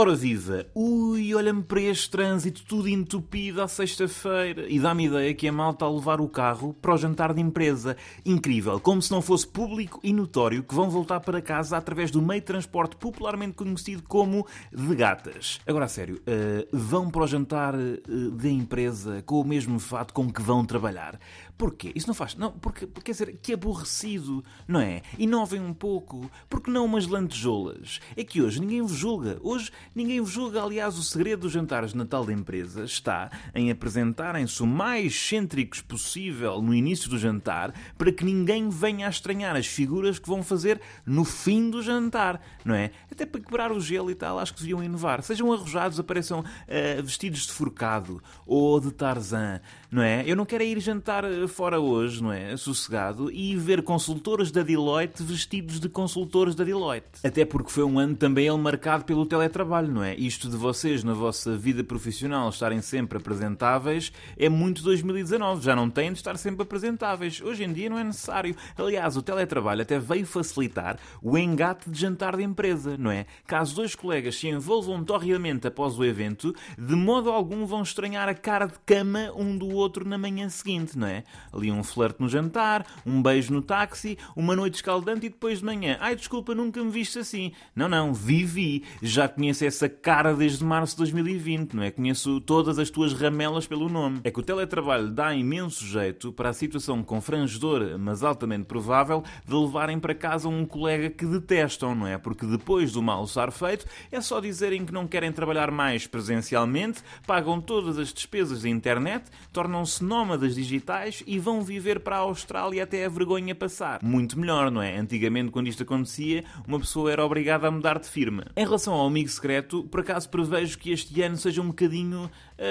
Ora viva! Ui, olha-me para este trânsito tudo entupido à sexta-feira e dá-me ideia que é malta a levar o carro para o jantar de empresa. Incrível, como se não fosse público e notório que vão voltar para casa através do meio de transporte popularmente conhecido como de gatas. Agora a sério, uh, vão para o jantar uh, de empresa com o mesmo fato com que vão trabalhar. Porquê? Isso não faz. Não, porque, quer dizer, que aborrecido, não é? Inovem um pouco. Porque não umas lantejoulas? É que hoje ninguém vos julga. Hoje ninguém julga. Aliás, o segredo dos jantares de Natal da empresa está em apresentarem-se o mais excêntricos possível no início do jantar para que ninguém venha a estranhar as figuras que vão fazer no fim do jantar, não é? Até para quebrar o gelo e tal, acho que deviam inovar. Sejam arrojados, apareçam uh, vestidos de forcado ou de Tarzan, não é? Eu não quero ir jantar eh, fora hoje, não é? Sossegado, e ver consultores da Deloitte vestidos de consultores da Deloitte. Até porque foi um ano também ele marcado pelo teletrabalho, não é? Isto de vocês na vossa vida profissional estarem sempre apresentáveis é muito 2019. Já não têm de estar sempre apresentáveis. Hoje em dia não é necessário. Aliás, o teletrabalho até veio facilitar o engate de jantar de empresa, não é? Caso dois colegas se envolvam torreamente após o evento, de modo algum vão estranhar a cara de cama um do outro na manhã seguinte, não é? Ali um flerte no jantar, um beijo no táxi, uma noite escaldante e depois de manhã. Ai, desculpa, nunca me viste assim. Não, não, vivi. Já conheço essa cara desde março de 2020, não é? Conheço todas as tuas ramelas pelo nome. É que o teletrabalho dá imenso jeito para a situação confrangedora, mas altamente provável, de levarem para casa um colega que detestam, não é? Porque depois do mal estar feito, é só dizerem que não querem trabalhar mais presencialmente, pagam todas as despesas da internet, tornam-se nómadas digitais e vão viver para a Austrália até a vergonha passar. Muito melhor, não é? Antigamente, quando isto acontecia, uma pessoa era obrigada a mudar de firma. Em relação ao amigo secreto, por acaso prevejo que este ano seja um bocadinho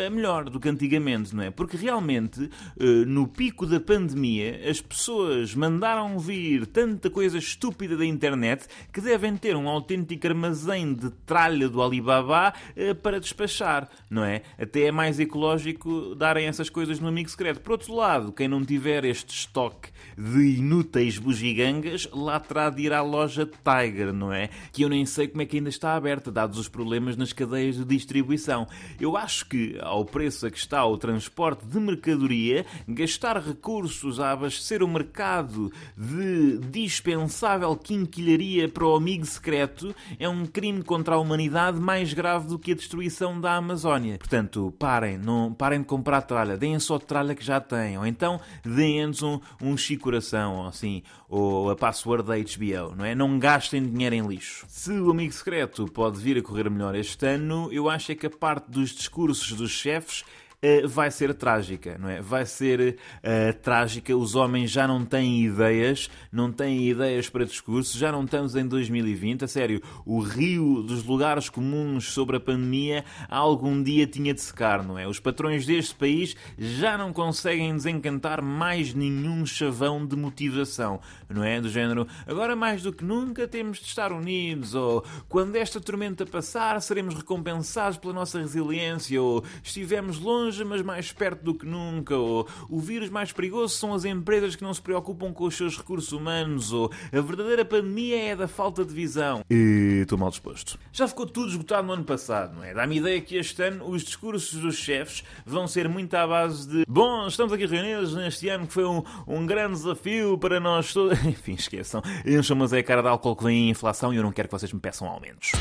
melhor do que antigamente, não é? Porque realmente, uh, no pico da pandemia, as pessoas mandaram vir tanta coisa estúpida da internet que devem ter um autêntico armazém de tralha do Alibaba uh, para despachar, não é? Até é mais ecológico darem essas coisas no amigo secreto. Por outro lado, quem não tiver este estoque de inúteis bugigangas, lá terá de ir à loja Tiger, não é? Que eu nem sei como é que ainda está aberta, dados os problemas nas cadeias de distribuição. Eu acho que, ao preço a que está o transporte de mercadoria, gastar recursos a abastecer o mercado de dispensável quinquilharia para o amigo secreto é um crime contra a humanidade mais grave do que a destruição da Amazónia. Portanto, parem, não, parem de comprar tralha, deem só tralha que já têm, ou então deem-nos um, um chicoração, ou assim, ou a password da HBO, não é? Não gastem dinheiro em lixo. Se o amigo secreto pode vir a correr melhor este ano, eu acho é que a parte dos discursos dos chefes uh, vai ser trágica, não é? Vai ser uh, trágica. Os homens já não têm ideias, não têm ideias para discursos, já não estamos em 2020. A sério, o rio dos lugares comuns sobre a pandemia algum dia tinha de secar, não é? Os patrões deste país já não conseguem desencantar mais nenhum chavão de motivação, não é? Do género, agora mais do que nunca temos de estar unidos, ou quando esta tormenta passar seremos recompensados pela nossa resiliência, ou estivemos longe longe, mas mais perto do que nunca, ou o vírus mais perigoso são as empresas que não se preocupam com os seus recursos humanos, ou a verdadeira pandemia é da falta de visão. E estou mal disposto. Já ficou tudo esgotado no ano passado, não é? Dá-me ideia que este ano os discursos dos chefes vão ser muito à base de bom, estamos aqui reunidos neste ano que foi um, um grande desafio para nós todos. Enfim, esqueçam. Encham-mas é a cara de álcool que vem em inflação e eu não quero que vocês me peçam aumentos.